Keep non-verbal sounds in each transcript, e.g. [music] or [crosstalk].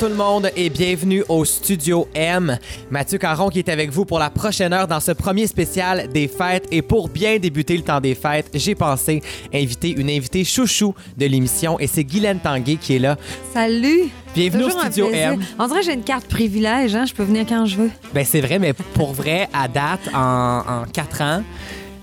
Bonjour tout le monde et bienvenue au Studio M. Mathieu Caron qui est avec vous pour la prochaine heure dans ce premier spécial des fêtes. Et pour bien débuter le temps des fêtes, j'ai pensé inviter une invitée chouchou de l'émission et c'est Guylaine Tanguay qui est là. Salut! Bienvenue Toujours au Studio. M. On dirait que j'ai une carte privilège, hein? je peux venir quand je veux. Ben c'est vrai, mais pour vrai, à date, en, en quatre ans,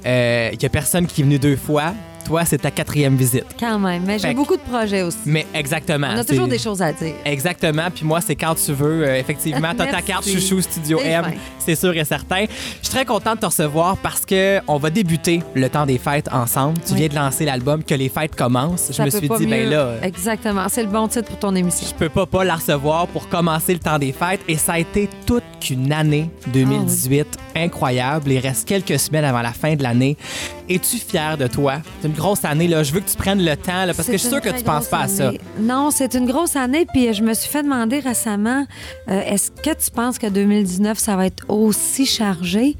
euh, il y a personne qui est venu deux fois. Toi, c'est ta quatrième visite. Quand même. Mais j'ai beaucoup de projets aussi. Mais exactement. On a toujours des choses à dire. Exactement. Puis moi, c'est quand tu veux. euh, effectivement, t'as ta [laughs] carte chouchou Studio M, c'est sûr et certain. Je suis très contente de te recevoir parce que on va débuter le temps des fêtes ensemble. Tu Oui. viens de lancer l'album Que les fêtes commencent. Je me suis dit, ben mieux. là, euh, Exactement. C'est le bon titre pour ton émission. je peux pas pas la recevoir pour commencer le temps des fêtes. Et ça a été toute qu'une année 2018 incroyable. Il reste quelques semaines avant la fin de l'année. Es-tu fière de toi? Grosse année. Là. Je veux que tu prennes le temps là, parce que je suis C'est sûr une que tu penses grosse pas à ça. Non, c'est une grosse année. Puis je me suis fait demander récemment euh, est-ce que tu penses que 2019, ça va être aussi chargé?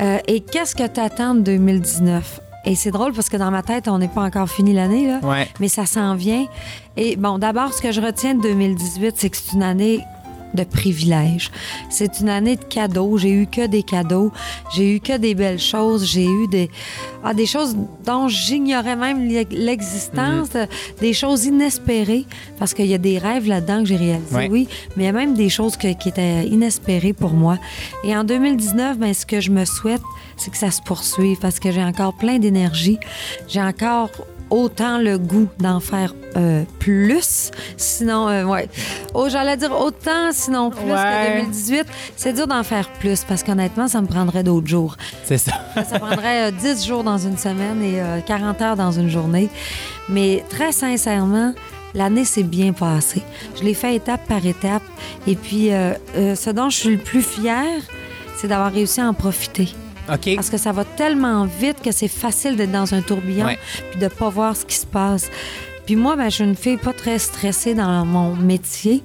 Euh, Et qu'est-ce que tu attends de 2019 Et c'est drôle parce que dans ma tête, on n'est pas encore fini l'année, là. Ouais. mais ça s'en vient. Et bon, d'abord, ce que je retiens de 2018, c'est que c'est une année de privilèges. C'est une année de cadeaux. J'ai eu que des cadeaux. J'ai eu que des belles choses. J'ai eu des, ah, des choses dont j'ignorais même l'e- l'existence, Mhm. des choses inespérées, parce qu'il y a des rêves là-dedans que j'ai réalisés, Ouais. oui, mais il y a même des choses que- qui étaient inespérées pour moi. Et en 2019, ben, ce que je me souhaite, c'est que ça se poursuive, parce que j'ai encore plein d'énergie. J'ai encore autant le goût d'en faire euh, plus. Sinon, euh, ouais. Oh, j'allais dire autant, sinon plus Ouais. que 2018. C'est dur d'en faire plus parce qu'honnêtement, ça me prendrait d'autres jours. C'est ça. Ça prendrait euh, 10 jours dans une semaine et euh, 40 heures dans une journée. Mais très sincèrement, l'année s'est bien passée. Je l'ai fait étape par étape. Et puis, euh, euh, ce dont je suis le plus fière, c'est d'avoir réussi à en profiter. Parce que ça va tellement vite que c'est facile d'être dans un tourbillon Ouais. puis de pas voir ce qui se passe. Puis moi, ben, je suis une fille pas très stressée dans mon métier.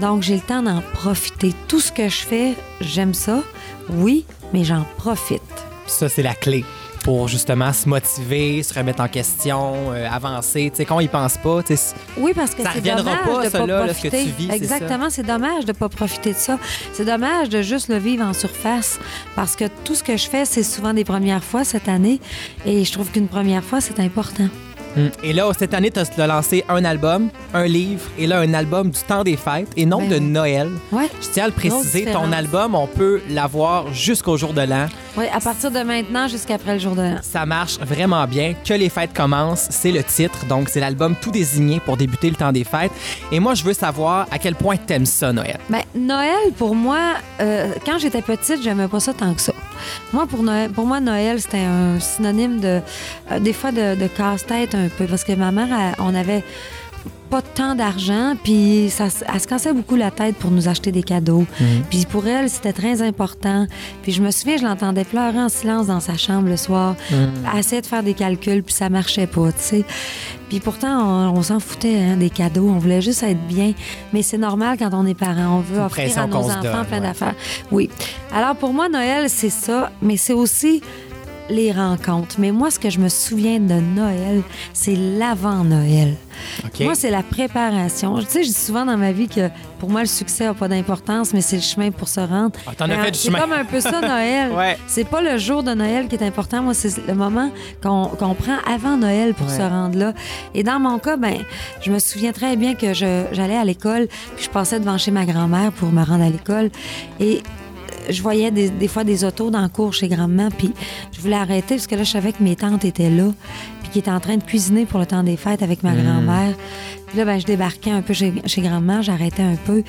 Donc, j'ai le temps d'en profiter. Tout ce que je fais, j'aime ça. Oui, mais j'en profite. Ça, c'est la clé pour justement se motiver, se remettre en question, euh, avancer. Tu sais, quand on y pense pas, tu sais, Oui, parce que Ça c'est reviendra dommage pas, de ça, pas là, là, ce que tu vis, Exactement, c'est dommage de pas profiter de ça. C'est dommage de juste le vivre en surface parce que tout ce que je fais, c'est souvent des premières fois cette année et je trouve qu'une première fois, c'est important. Mm. Et là, cette année, tu as lancé un album, un livre, et là, un album du temps des fêtes, et non Ben de. Noël. Ouais. Je tiens à le préciser, ton album, on peut l'avoir jusqu'au jour de l'an. Oui, à partir de maintenant jusqu'après le jour de l'an. Ça marche vraiment bien. Que les fêtes commencent, c'est le titre. Donc, c'est l'album tout désigné pour débuter le temps des fêtes. Et moi, je veux savoir à quel point t'aimes ça, Noël. Ben, Noël, pour moi, euh, quand j'étais petite, j'aimais pas ça tant que ça. Moi, pour, Noël, pour moi, Noël, c'était un synonyme de, euh, des fois, de, de casse-tête un peu. Parce que ma mère, elle- on avait pas tant d'argent, puis ça, elle se cassait beaucoup la tête pour nous acheter des cadeaux. Puis pour elle, c'était très important. Puis je me souviens, je l'entendais pleurer en silence dans sa chambre le soir. Elle essayait de faire des calculs, puis ça marchait pas, tu sais. Puis pourtant, on, on s'en foutait hein, des cadeaux. On voulait juste être bien. Mais c'est normal quand on est parent. On veut offrir à nos enfants donne, plein ouais. d'affaires. Oui. Alors pour moi, Noël, c'est ça. Mais c'est aussi les rencontres. Mais moi, ce que je me souviens de Noël, c'est l'avant-Noël. Moi, c'est la préparation. Tu sais, je dis souvent dans ma vie que pour moi, le succès n'a pas d'importance, mais c'est le chemin pour se rendre. Ah, t'en as Mais, fait du C'est comme un peu ça, Noël. [laughs] Ouais. C'est pas le jour de Noël qui est important. Moi, c'est le moment qu'on qu'on prend avant Noël pour Ouais. se rendre là. Et dans mon cas, ben, je me souviens très bien que j'allais à l'école, puis je passais devant chez ma grand-mère pour me rendre à l'école. Et je voyais des, des fois des autos dans le cours chez grand-maman, puis je voulais arrêter parce que là, je savais que mes tantes étaient là, puis qui étaient en train de cuisiner pour le temps des fêtes avec ma grand-mère. Puis là, ben, je débarquais un peu chez, chez grand-mère, j'arrêtais un peu.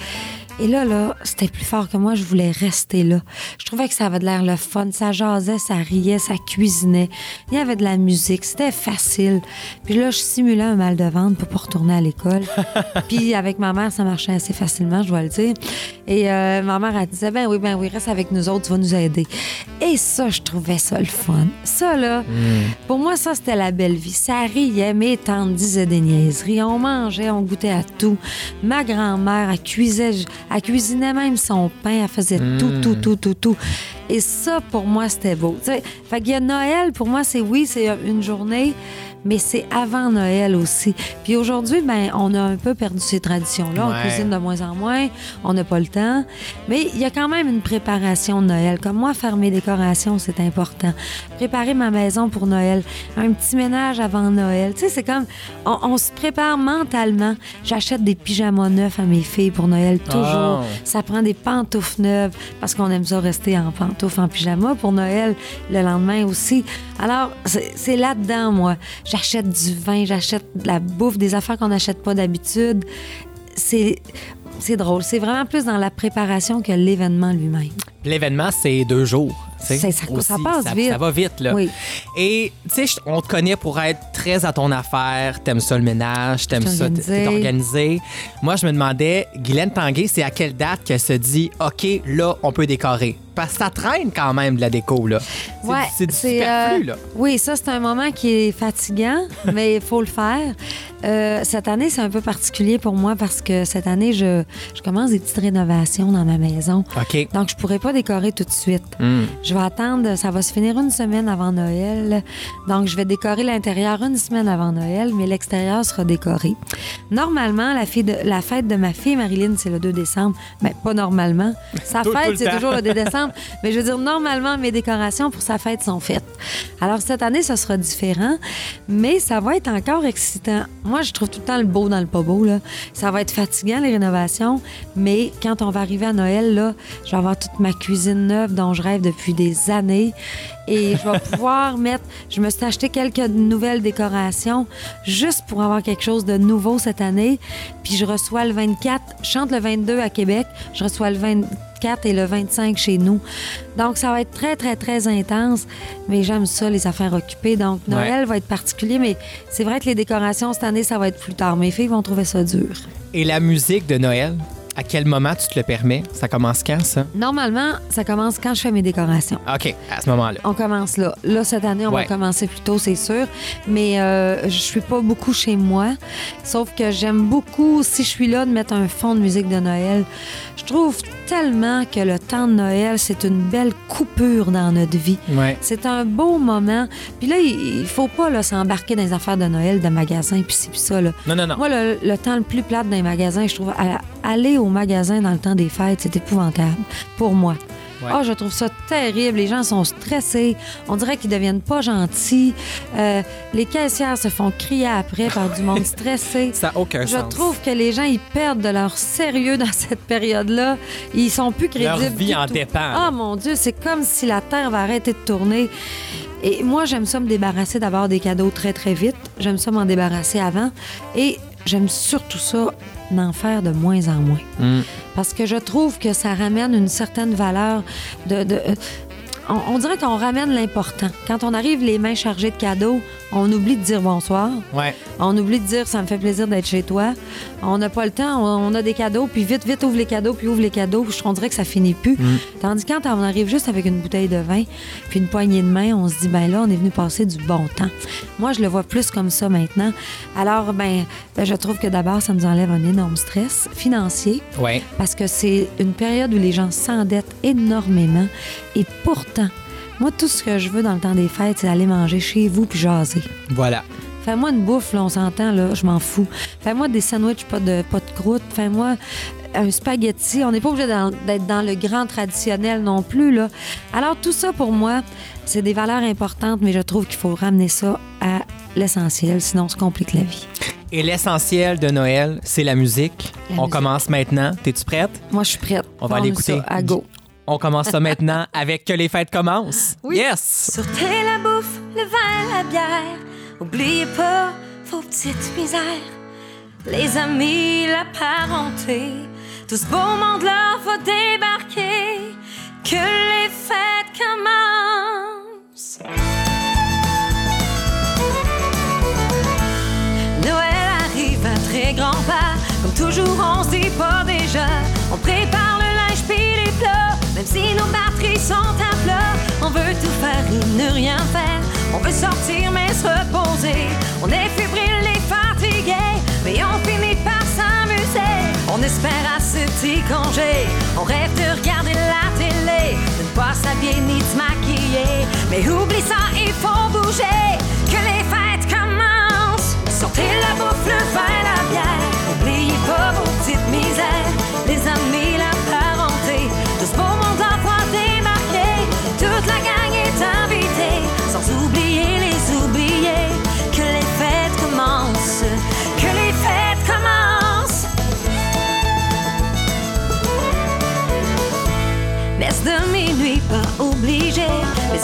Et là, là, c'était plus fort que moi. Je voulais rester là. Je trouvais que ça avait de l'air le fun. Ça jasait, ça riait, ça cuisinait. Il y avait de la musique. C'était facile. Puis là, je simulais un mal de ventre pour pas retourner à l'école. [laughs] Puis avec ma mère, ça marchait assez facilement, je dois le dire. Et euh, ma mère, elle disait, ben oui, ben oui, reste avec nous autres, tu vas nous aider. Et ça, je trouvais ça le fun. Ça, là, pour moi, ça, c'était la belle vie. Ça riait, mes tantes disaient des niaiseries. On mangeait, on goûtait à tout. Ma grand-mère, elle cuisait, elle cuisinait même son pain, elle faisait tout, tout, tout, tout, tout. Et ça, pour moi, c'était beau. Tu sais, fait qu'il y a Noël, pour moi, c'est oui, c'est une journée, mais c'est avant Noël aussi. Puis aujourd'hui, ben, on a un peu perdu ces traditions-là. On cuisine de moins en moins, on n'a pas le temps. Mais il y a quand même une préparation de Noël. Comme moi, faire mes décorations, c'est important. Préparer ma maison pour Noël. Un petit ménage avant Noël. Tu sais, c'est comme, on, on se prépare mentalement. J'achète des pyjamas neufs à mes filles pour Noël, toujours. Oh. Ça prend des pantoufles neuves parce qu'on aime ça rester en pantoufles, en pyjama pour Noël le lendemain aussi. Alors, c'est là-dedans, moi. J'achète du vin, j'achète de la bouffe, des affaires qu'on n'achète pas d'habitude. C'est. C'est drôle. C'est vraiment plus dans la préparation que l'événement lui-même. L'événement, c'est deux jours. ça- ça aussi. passe ça, vite. Ça va vite, là. Oui. Et, tu sais, on te connaît pour être très à ton affaire. T'aimes ça le ménage, t'aimes ça, t'es organisé. Moi, je me demandais, Guylaine Tanguay, c'est à quelle date qu'elle se dit, OK, là, on peut décorer? Parce que ça traîne quand même de la déco, là. Ouais, c'est euh. Oui, ça, c'est un moment qui est fatigant, [laughs] mais il faut le faire. Euh, cette année, c'est un peu particulier pour moi parce que cette année, je, je commence des petites rénovations dans ma maison. OK. Donc, je pourrais pas décorer tout de suite. Hmm. Je vais attendre, ça va se finir une semaine avant Noël. Donc, je vais décorer l'intérieur une semaine avant Noël, mais l'extérieur sera décoré. Normalement, la, fille de- la fête de ma fille, Marilyn, c'est le 2 décembre. Mais pas normalement. Sa Tout- fête, c'est toujours le 2 décembre. Mais je veux dire, normalement, mes décorations pour sa fête sont faites. Alors, cette année, ça sera différent, mais ça va être encore excitant. Moi, je trouve tout le temps le beau dans le pas beau. Là. Ça va être fatigant, les rénovations, mais quand on va arriver à Noël, là, je vais avoir toute ma cuisine neuve dont je rêve depuis des années. Et je vais [laughs] pouvoir mettre. Je me suis acheté quelques nouvelles décorations juste pour avoir quelque chose de nouveau cette année. Puis je reçois le 24, je chante le 22 à Québec, je reçois le 24 et le 25 chez nous. Donc ça va être très, très, très intense. Mais j'aime ça, les affaires occupées. Donc Noël va être particulier, mais c'est vrai que les décorations cette année, ça va être plus tard. Mes filles vont trouver ça dur. Et la musique de Noël, à quel moment tu te le permets? Ça commence quand, ça? Normalement, ça commence quand je fais mes décorations. OK, à ce moment-là. On commence là. Là, cette année, on Ouais. va commencer plus tôt, c'est sûr. Mais euh, je suis pas beaucoup chez moi. Sauf que j'aime beaucoup, si je suis là, de mettre un fond de musique de Noël. Je trouve tellement que le temps de Noël, c'est une belle coupure dans notre vie. Ouais. C'est un beau moment. Puis là, il faut pas là, s'embarquer dans les affaires de Noël, de magasins, puis ci, puis ça. Là. Non, non, non. Moi, le, le temps le plus plate dans les magasins, je trouve, aller au magasin dans le temps des fêtes, c'est épouvantable pour moi. Ouais. Ah, je trouve ça terrible. Les gens sont stressés. On dirait qu'ils deviennent pas gentils. Euh, les caissières se font crier après par du monde [laughs] stressé. Ça n'a aucun Je sens. trouve que les gens, ils perdent de leur sérieux dans [laughs] cette période-là. Ils sont plus crédibles. Leur vie du en tout. dépend. Ah, mon Dieu, c'est comme si la Terre va arrêter de tourner. Et moi, j'aime ça me débarrasser d'abord des cadeaux très, très vite. J'aime ça m'en débarrasser avant. Et j'aime surtout ça d'en faire de moins en moins. Mm. Parce que je trouve que ça ramène une certaine valeur de... de- on, on dirait qu'on ramène l'important. Quand on arrive les mains chargées de cadeaux, on oublie de dire bonsoir. Ouais. On oublie de dire ça me fait plaisir d'être chez toi. On n'a pas le temps, on, on a des cadeaux, puis vite, vite, ouvre les cadeaux, puis ouvre les cadeaux. Je on dirait que ça finit plus. Tandis que quand on arrive juste avec une bouteille de vin, puis une poignée de main, on se dit, ben là, on est venu passer du bon temps. Moi, je le vois plus comme ça maintenant. Alors, ben, ben, je trouve que d'abord, ça nous enlève un énorme stress financier Ouais. parce que c'est une période où les gens s'endettent énormément. Et pourtant, moi, tout ce que je veux dans le temps des fêtes, c'est aller manger chez vous puis jaser. Voilà. Fais-moi une bouffe, là, on s'entend, là, je m'en fous. Fais-moi des sandwichs, pas de, pas de croûte. Fais-moi un spaghetti. On n'est pas obligé d'être dans le grand traditionnel non plus, là. Alors, tout ça, pour moi, c'est des valeurs importantes, mais je trouve qu'il faut ramener ça à l'essentiel, sinon on se complique la vie. Et l'essentiel de Noël, c'est la musique. La On musique. commence maintenant. T'es-tu prête? Moi, je suis prête. On va aller écouter. À go. On commence ça maintenant avec Que les fêtes commencent. Oui. Yes! Sortez la bouffe, le vin, la bière. Oubliez pas vos petites misères. Les amis, la parenté. Tout ce beau monde-là va débarquer. Que les fêtes commencent. On veut tout faire et ne rien faire. On veut sortir mais se reposer. On est fébrile et fatigué, mais on finit par s'amuser. On espère à ce petit congé. On rêve de regarder la télé, de ne pas s'habiller Mais oublie ça, il faut bouger, que les fêtes commencent. Sortez la bouffe, le vin, la bière.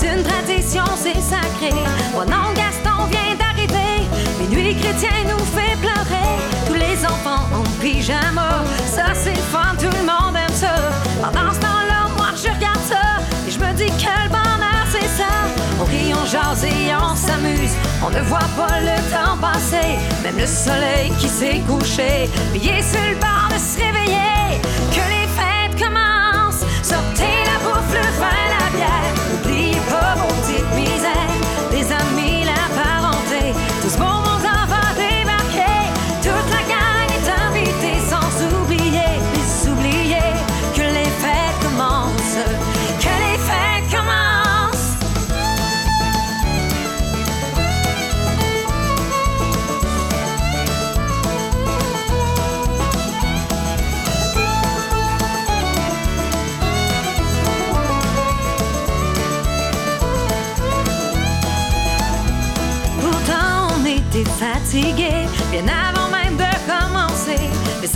Mais une tradition, c'est sacré. Mon nom Gaston vient d'arriver. Minuit chrétien nous fait pleurer. Tous les enfants en pyjama. Ça, c'est fun, tout le monde aime ça. Pendant ce temps-là, moi, je regarde ça. Et je me dis, quel bonheur, c'est ça. On rit, on jase et on s'amuse. On ne voit pas le temps passer. Même le soleil qui s'est couché. Veillé sur le bord de se réveiller.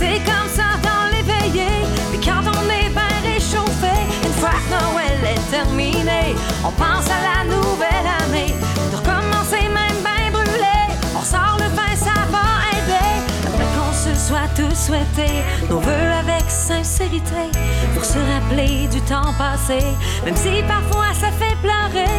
C'est comme ça dans les veillées. Puis quand on est bien réchauffé, une fois que Noël est terminé, on pense à la nouvelle année. De recommencer même bien brûlé. On sort le vin, ça va aider. Après qu'on se soit tous souhaité nos voeux avec sincérité. Pour se rappeler du temps passé, même si parfois ça fait pleurer.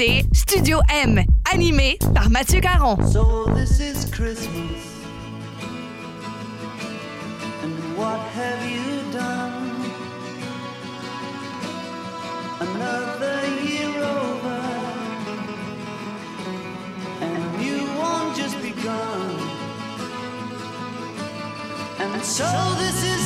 Écoutez Studio M, animé par Mathieu Caron. So this is Christmas. And what have you done? Another year over. And you won't just begun. And so this is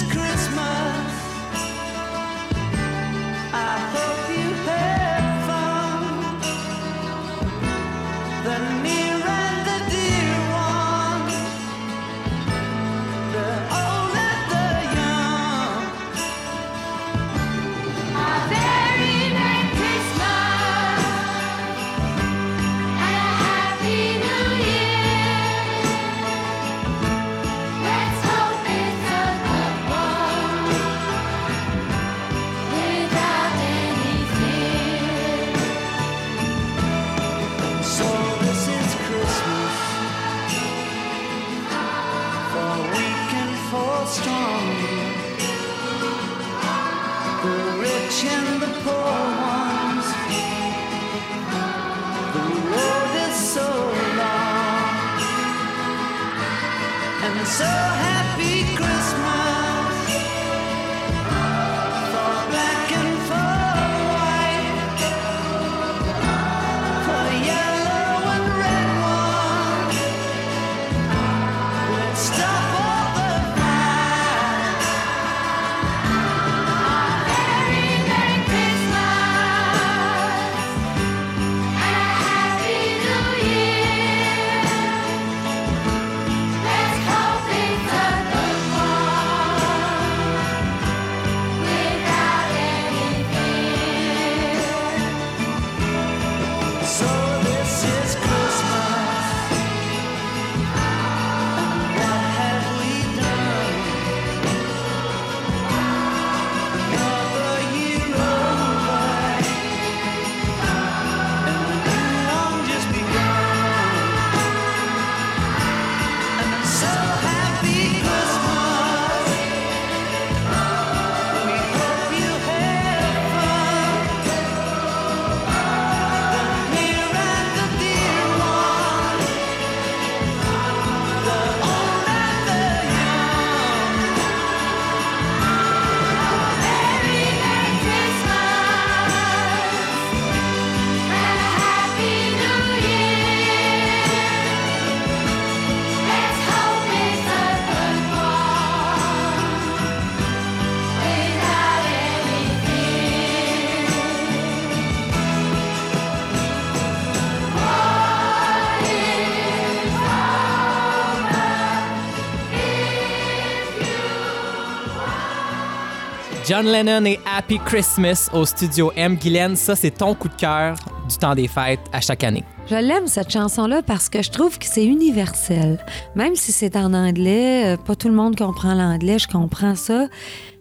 so happy John Lennon et Happy Christmas au studio M. Guylaine, ça c'est ton coup de cœur du temps des fêtes à chaque année. Je l'aime, cette chanson-là, parce que je trouve que c'est universel. Même si c'est en anglais, euh, pas tout le monde comprend l'anglais, je comprends ça.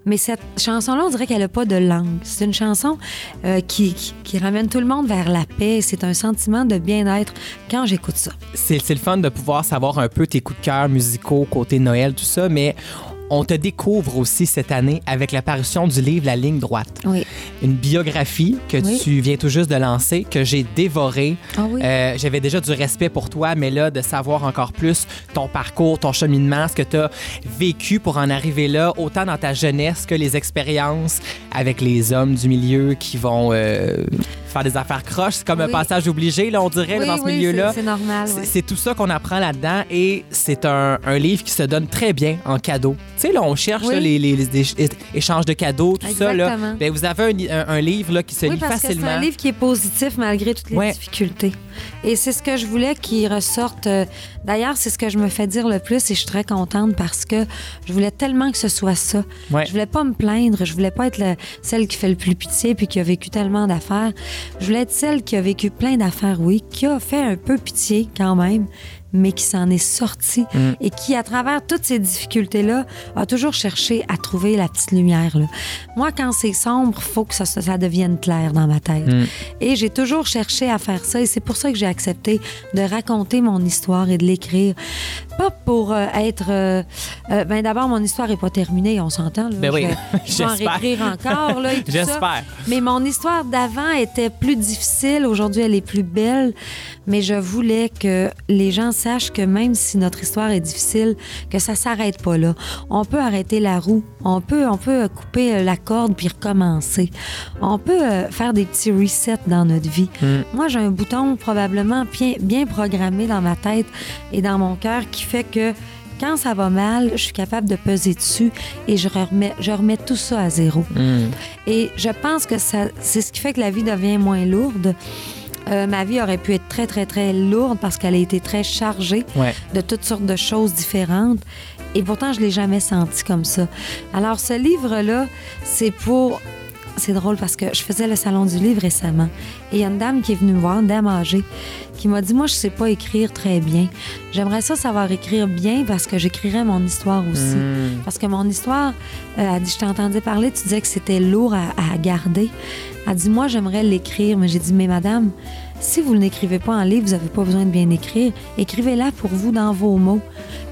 Mais cette chanson-là, on dirait qu'elle n'a pas de langue. C'est une chanson euh, qui, qui, qui ramène tout le monde vers la paix. C'est un sentiment de bien-être quand j'écoute ça. C'est c'est le fun de pouvoir savoir un peu tes coups de cœur musicaux côté Noël, tout ça, mais on te découvre aussi cette année avec l'apparition du livre La ligne droite. Oui. Une biographie que Oui. tu viens tout juste de lancer, que j'ai dévorée. Ah oui? Euh, J'avais déjà du respect pour toi, mais là, de savoir encore plus ton parcours, ton cheminement, ce que tu as vécu pour en arriver là, autant dans ta jeunesse que les expériences avec les hommes du milieu qui vont euh, faire des affaires croches. C'est comme un passage obligé, là, on dirait, là, dans ce milieu-là. c'est- normal, C'est- tout ça qu'on apprend là-dedans et c'est un, un livre qui se donne très bien en cadeau. Tu sais, là, on cherche Oui. là, les, les- les éch- échanges de cadeaux, tout ça. Là. Ben, vous avez un, un- un livre là, qui se Oui, lit parce que c'est facilement. un livre qui est positif malgré toutes les Ouais. difficultés. Et c'est ce que je voulais qu'il ressorte. euh, D'ailleurs, c'est ce que je me fais dire le plus et je suis très contente parce que je voulais tellement que ce soit ça. Ouais. Je voulais pas me plaindre, je voulais pas être la- celle qui fait le plus pitié puis qui a vécu tellement d'affaires. Je voulais être celle qui a vécu plein d'affaires, oui, qui a fait un peu pitié quand même, mais qui s'en est sortie Mm. et qui, à travers toutes ces difficultés-là, a toujours cherché à trouver la petite lumière. là. Moi, quand c'est sombre, faut que ça, ça devienne clair dans ma tête. Mm. Et j'ai toujours cherché à faire ça et c'est pour ça que j'ai accepté de raconter mon histoire et de l'écrire. Pas pour euh, être... euh, euh, ben d'abord, mon histoire est pas terminée, on s'entend. Ben oui, je vais en [laughs] j'espère. réécrire encore. Là, et tout ça. J'espère. Mais mon histoire d'avant était plus difficile. Aujourd'hui, elle est plus belle. Mais je voulais que les gens sachent que même si notre histoire est difficile, que ça s'arrête pas là. On peut arrêter la roue. On peut, on peut euh, couper euh, la corde puis recommencer. On peut euh, faire des petits resets dans notre vie. Moi, j'ai un bouton probablement bien, bien programmé dans ma tête et dans mon cœur qui fait que quand ça va mal, je suis capable de peser dessus et je remets, je remets tout ça à zéro. Mm. Et je pense que ça, c'est ce qui fait que la vie devient moins lourde. Euh, ma vie aurait pu être très, très, très lourde parce qu'elle a été très chargée Ouais. de toutes sortes de choses différentes. Et pourtant, je l'ai jamais senti comme ça. Alors, ce livre-là, c'est pour... C'est drôle parce que je faisais le salon du livre récemment. Et il y a une dame qui est venue me voir, une dame âgée, qui m'a dit, moi, je sais pas écrire très bien. J'aimerais ça savoir écrire bien parce que j'écrirais mon histoire aussi. Mm. Parce que mon histoire, euh, elle dit, je t'entendais parler, tu disais que c'était lourd à, à garder. Elle dit, moi, j'aimerais l'écrire. Mais j'ai dit, mais madame, si vous ne l'écrivez pas en livre, vous n'avez pas besoin de bien écrire. Écrivez-la pour vous dans vos mots.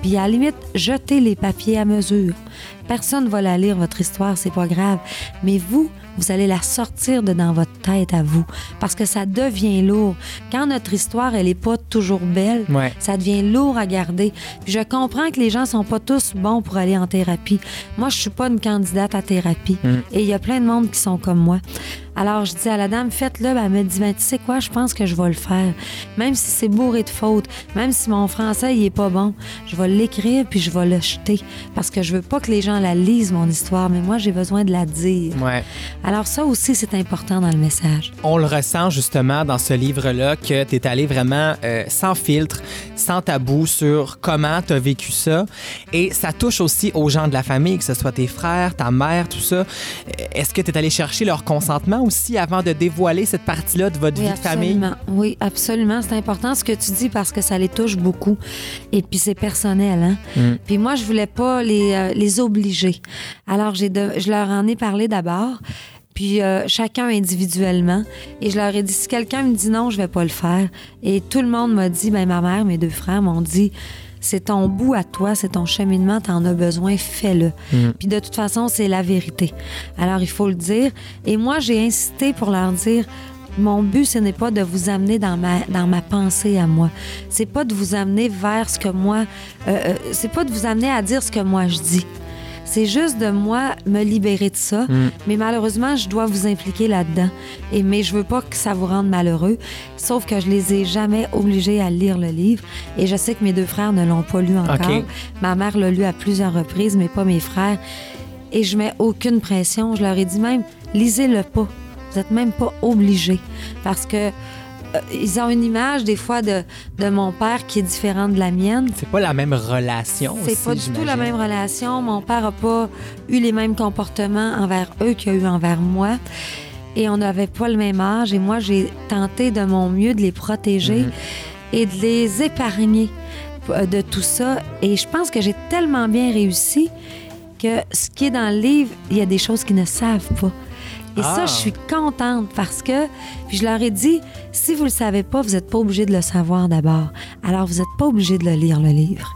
Puis à la limite, jetez les papiers à mesure. Personne ne va la lire, votre histoire, c'est pas grave. Mais vous, vous allez la sortir de dans votre tête à vous. Parce que ça devient lourd. Quand notre histoire, elle est pas toujours belle, Ouais. ça devient lourd à garder. Puis je comprends que les gens sont pas tous bons pour aller en thérapie. Moi, je suis pas une candidate à thérapie. Et il y a plein de monde qui sont comme moi. Alors, je dis à la dame, faites-le. Ben, elle me dit, ben, tu sais quoi, je pense que je vais le faire. Même si c'est bourré de fautes, même si mon français, il est pas bon, je vais l'écrire puis je vais le jeter. Parce que je veux pas que les gens la lisent, mon histoire, mais moi, j'ai besoin de la dire. Ouais. Alors, ça aussi, c'est important dans le message. On le ressent justement dans ce livre-là que tu es allé vraiment euh, sans filtre, sans tabou sur comment tu as vécu ça. Et ça touche aussi aux gens de la famille, que ce soit tes frères, ta mère, tout ça. Euh, Est-ce que tu es allé chercher leur consentement aussi avant de dévoiler cette partie-là de votre Oui, vie de famille? Oui, absolument. C'est important ce que tu dis parce que ça les touche beaucoup. Et puis c'est personnel. Hein? Mm. Puis moi, je voulais pas les, euh, les obliger. Alors, j'ai de- je leur en ai parlé d'abord. Puis euh, chacun individuellement. Et je leur ai dit, si quelqu'un me dit non, je vais pas le faire. Et tout le monde m'a dit, ben ma mère, mes deux frères m'ont dit, c'est ton bout à toi, c'est ton cheminement, t'en as besoin, fais-le. Puis de toute façon, c'est la vérité. Alors, il faut le dire. Et moi, j'ai insisté pour leur dire, mon but, ce n'est pas de vous amener dans ma, dans ma pensée à moi. C'est pas de vous amener vers ce que moi... euh, euh, c'est pas de vous amener à dire ce que moi je dis. C'est juste de moi me libérer de ça. Mais malheureusement, je dois vous impliquer là-dedans. Et mais je veux pas que ça vous rende malheureux. Sauf que je les ai jamais obligés à lire le livre. Et je sais que mes deux frères ne l'ont pas lu encore. Ma mère l'a lu à plusieurs reprises, mais pas mes frères. Et je mets aucune pression. Je leur ai dit même, lisez-le pas. Vous n'êtes même pas obligés. Parce que ils ont une image des fois de, de mon père qui est différente de la mienne. C'est pas la même relation. C'est pas du tout la même relation. Mon père n'a pas eu les mêmes comportements envers eux qu'il a eu envers moi. Et on n'avait pas le même âge. Et moi, j'ai tenté de mon mieux de les protéger Mhm. et de les épargner euh, de tout ça. Et je pense que j'ai tellement bien réussi que ce qui est dans le livre, il y a des choses qu'ils ne savent pas. Et Ah. ça, je suis contente parce que, puis je leur ai dit, si vous le savez pas, vous n'êtes pas obligé de le savoir d'abord. Alors, vous n'êtes pas obligé de le lire, le livre.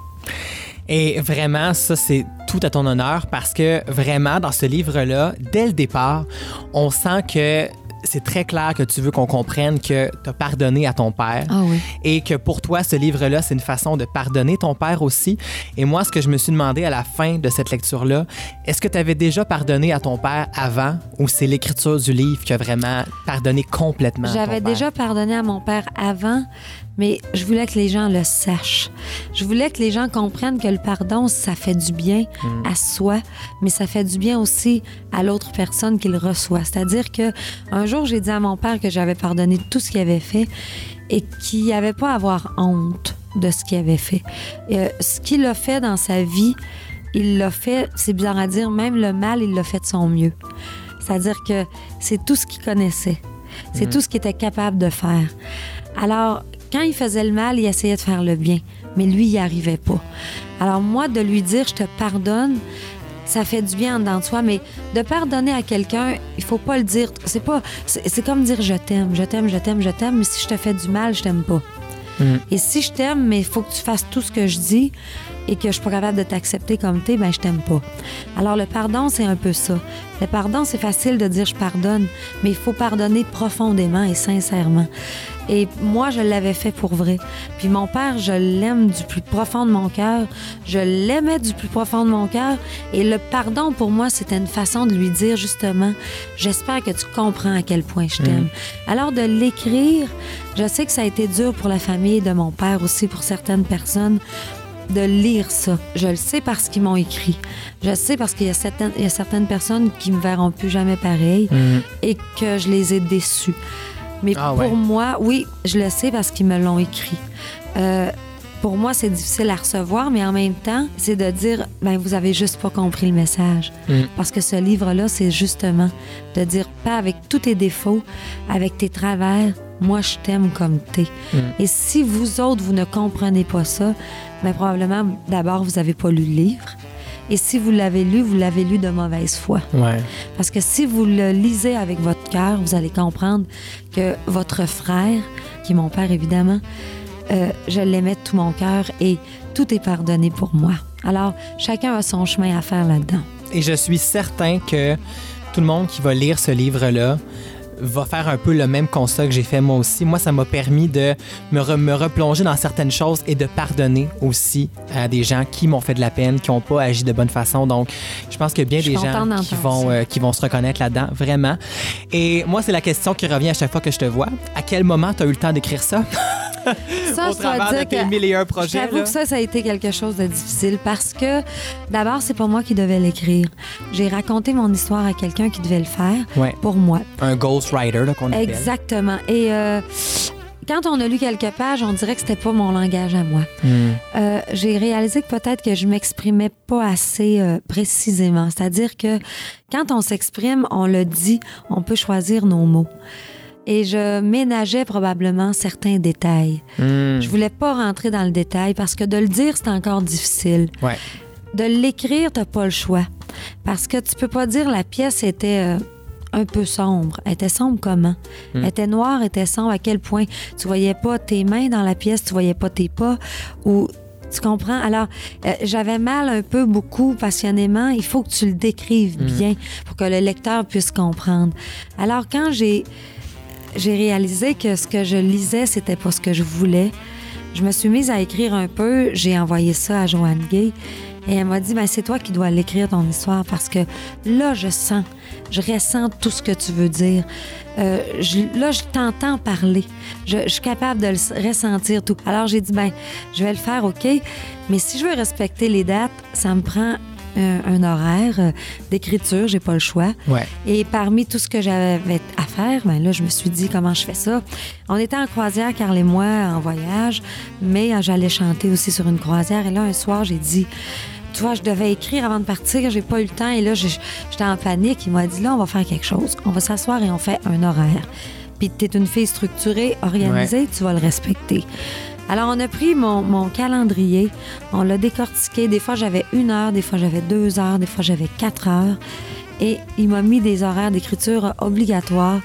Et vraiment, ça, c'est tout à ton honneur parce que vraiment, dans ce livre-là, dès le départ, on sent que c'est très clair que tu veux qu'on comprenne que tu as pardonné à ton père. Ah oui. Et que pour toi, ce livre-là, c'est une façon de pardonner ton père aussi. Et moi, ce que je me suis demandé à la fin de cette lecture-là, est-ce que tu avais déjà pardonné à ton père avant ou c'est l'écriture du livre qui a vraiment pardonné complètement J'avais déjà pardonné à mon père avant, mais je voulais que les gens le sachent. Je voulais que les gens comprennent que le pardon, ça fait du bien Mm. à soi, mais ça fait du bien aussi à l'autre personne qui le reçoit. C'est-à-dire que un jour, j'ai dit à mon père que j'avais pardonné tout ce qu'il avait fait et qu'il n'y avait pas à avoir honte de ce qu'il avait fait. Euh, ce qu'il a fait dans sa vie, il l'a fait, c'est bizarre à dire, même le mal, il l'a fait de son mieux. C'est-à-dire que c'est tout ce qu'il connaissait. C'est tout ce qu'il était capable de faire. Alors, quand il faisait le mal, il essayait de faire le bien, mais lui, il n'y arrivait pas. Alors, moi, de lui dire, je te pardonne, ça fait du bien en dedans de soi, mais de pardonner à quelqu'un, il faut pas le dire. C'est pas, c'est c'est comme dire je t'aime, je t'aime, je t'aime, je t'aime, mais si je te fais du mal, je t'aime pas. Mm. Et si je t'aime, mais il faut que tu fasses tout ce que je dis et que je suis pas capable de t'accepter comme t'es, ben je t'aime pas. Alors le pardon, c'est un peu ça. Le pardon, c'est facile de dire je pardonne, mais il faut pardonner profondément et sincèrement. Et moi, je l'avais fait pour vrai. Puis mon père, je l'aime du plus profond de mon cœur. Je l'aimais du plus profond de mon cœur. Et le pardon, pour moi, c'était une façon de lui dire justement, j'espère que tu comprends à quel point je t'aime. Alors de l'écrire, je sais que ça a été dur pour la famille de mon père aussi, pour certaines personnes de lire ça. Je le sais parce qu'ils m'ont écrit. Je le sais parce qu'il y a certaines, il y a certaines personnes qui me verront plus jamais pareil Mm. et que je les ai déçus. Mais Ah pour ouais. moi, oui, je le sais parce qu'ils me l'ont écrit. Euh, pour moi, c'est difficile à recevoir, mais en même temps, c'est de dire, ben vous avez juste pas compris le message. Mm. Parce que ce livre-là, c'est justement de dire, pas avec tous tes défauts, avec tes travers, moi, je t'aime comme t'es. Mm. Et si vous autres, vous ne comprenez pas ça, ben probablement, d'abord, vous avez pas lu le livre. Et si vous l'avez lu, vous l'avez lu de mauvaise foi. Ouais. Parce que si vous le lisez avec votre cœur, vous allez comprendre que votre frère, qui est mon père évidemment, euh, je l'aimais de tout mon cœur et tout est pardonné pour moi. Alors, chacun a son chemin à faire là-dedans. Et je suis certain que tout le monde qui va lire ce livre-là va faire un peu le même constat que j'ai fait moi aussi. Moi, ça m'a permis de me, re- me replonger dans certaines choses et de pardonner aussi à des gens qui m'ont fait de la peine, qui n'ont pas agi de bonne façon. Donc, je pense a bien Je des gens qui vont, euh, qui vont se reconnaître là-dedans, vraiment. Et moi, c'est la question qui revient à chaque fois que je te vois. À quel moment tu as eu le temps d'écrire ça? [laughs] Ça, Au je dois dire tes que mille et un projets. J'avoue que ça, ça a été quelque chose de difficile parce que d'abord, c'est pas moi qui devais l'écrire. J'ai raconté mon histoire à quelqu'un qui devait le faire Ouais. pour moi. Un ghostwriter là, qu'on appelle. Exactement. Et euh, quand on a lu quelques pages, on dirait que c'était pas mon langage à moi. Hmm. Euh, j'ai réalisé que peut-être que je m'exprimais pas assez euh, précisément. C'est-à-dire que quand on s'exprime, on le dit, on peut choisir nos mots. Et je ménageais probablement certains détails. Hmm. Je voulais pas rentrer dans le détail parce que de le dire, c'est encore difficile. Ouais. De l'écrire, t'as pas le choix. Parce que tu peux pas dire la pièce était un peu sombre. Elle était sombre comment? Hmm. Elle était noire, elle était sombre à quel point? Tu voyais pas tes mains dans la pièce, tu voyais pas tes pas ou... Tu comprends? Alors, euh, j'avais mal un peu, beaucoup, passionnément. Il faut que tu le décrives Hmm. bien pour que le lecteur puisse comprendre. Alors, quand j'ai j'ai réalisé que ce que je lisais, c'était pas ce que je voulais. Je me suis mise à écrire un peu. J'ai envoyé ça à Joanne Gay. Et elle m'a dit, ben, c'est toi qui dois l'écrire, ton histoire, parce que là, je sens, je ressens tout ce que tu veux dire. Euh, je- là, je t'entends parler. Je, je suis capable de le ressentir tout. Alors, j'ai dit, ben, je vais le faire, OK, mais si je veux respecter les dates, ça me prend un, un horaire euh, d'écriture, j'ai pas le choix. Ouais. Et parmi tout ce que j'avais à faire, ben là, je me suis dit comment je fais ça? On était en croisière, Carl et moi, en voyage, mais euh, j'allais chanter aussi sur une croisière. Et là, un soir, j'ai dit, tu vois, je devais écrire avant de partir, j'ai pas eu le temps. Et là, j'étais en panique. Il m'a dit, là, on va faire quelque chose. On va s'asseoir et on fait un horaire. Puis tu es une fille structurée, organisée, tu vas le respecter. Alors, on a pris mon, mon calendrier, on l'a décortiqué. Des fois, j'avais une heure, des fois, j'avais deux heures, des fois, j'avais quatre heures. Et il m'a mis des horaires d'écriture obligatoires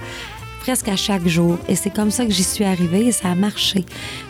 presque à chaque jour. Et c'est comme ça que j'y suis arrivée et ça a marché.